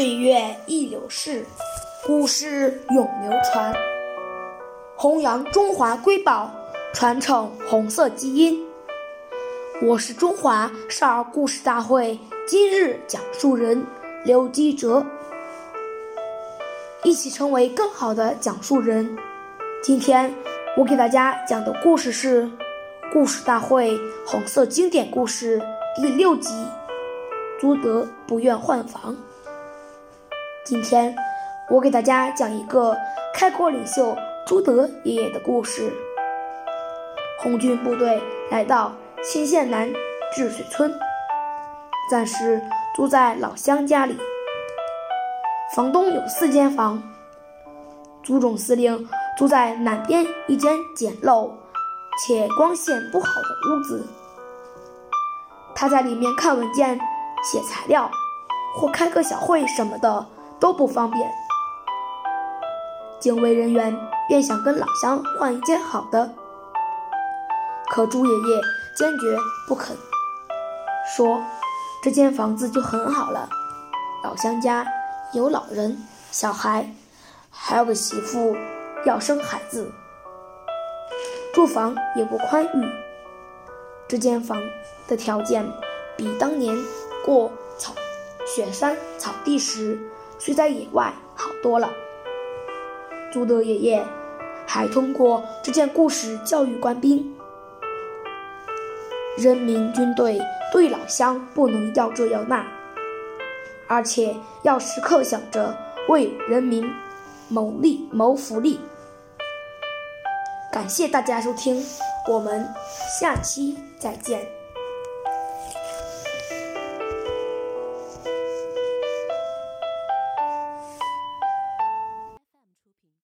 岁月易流逝，故事永流传，弘扬中华瑰宝，传承红色基因。我是中华少儿故事大会今日讲述人刘基哲，一起成为更好的讲述人。今天我给大家讲的故事是《故事大会红色经典故事》第六集：朱德不愿换房。今天我给大家讲一个开国领袖朱德爷爷的故事。红军部队来到新县南治水村，暂时住在老乡家里。房东有四间房，朱总司令住在南边一间简陋且光线不好的屋子。他在里面看文件、写材料，或开个小会什么的。都不方便，警卫人员便想跟老乡换一间好的，可朱爷爷坚决不肯，说这间房子就很好了。老乡家有老人、小孩，还有个媳妇要生孩子，住房也不宽裕。这间房的条件比当年过草雪山草地时。睡在野外好多了。朱德爷爷还通过这件故事教育官兵：人民军队对老乡不能要这要那，而且要时刻想着为人民谋利谋福利。感谢大家收听，我们下期再见。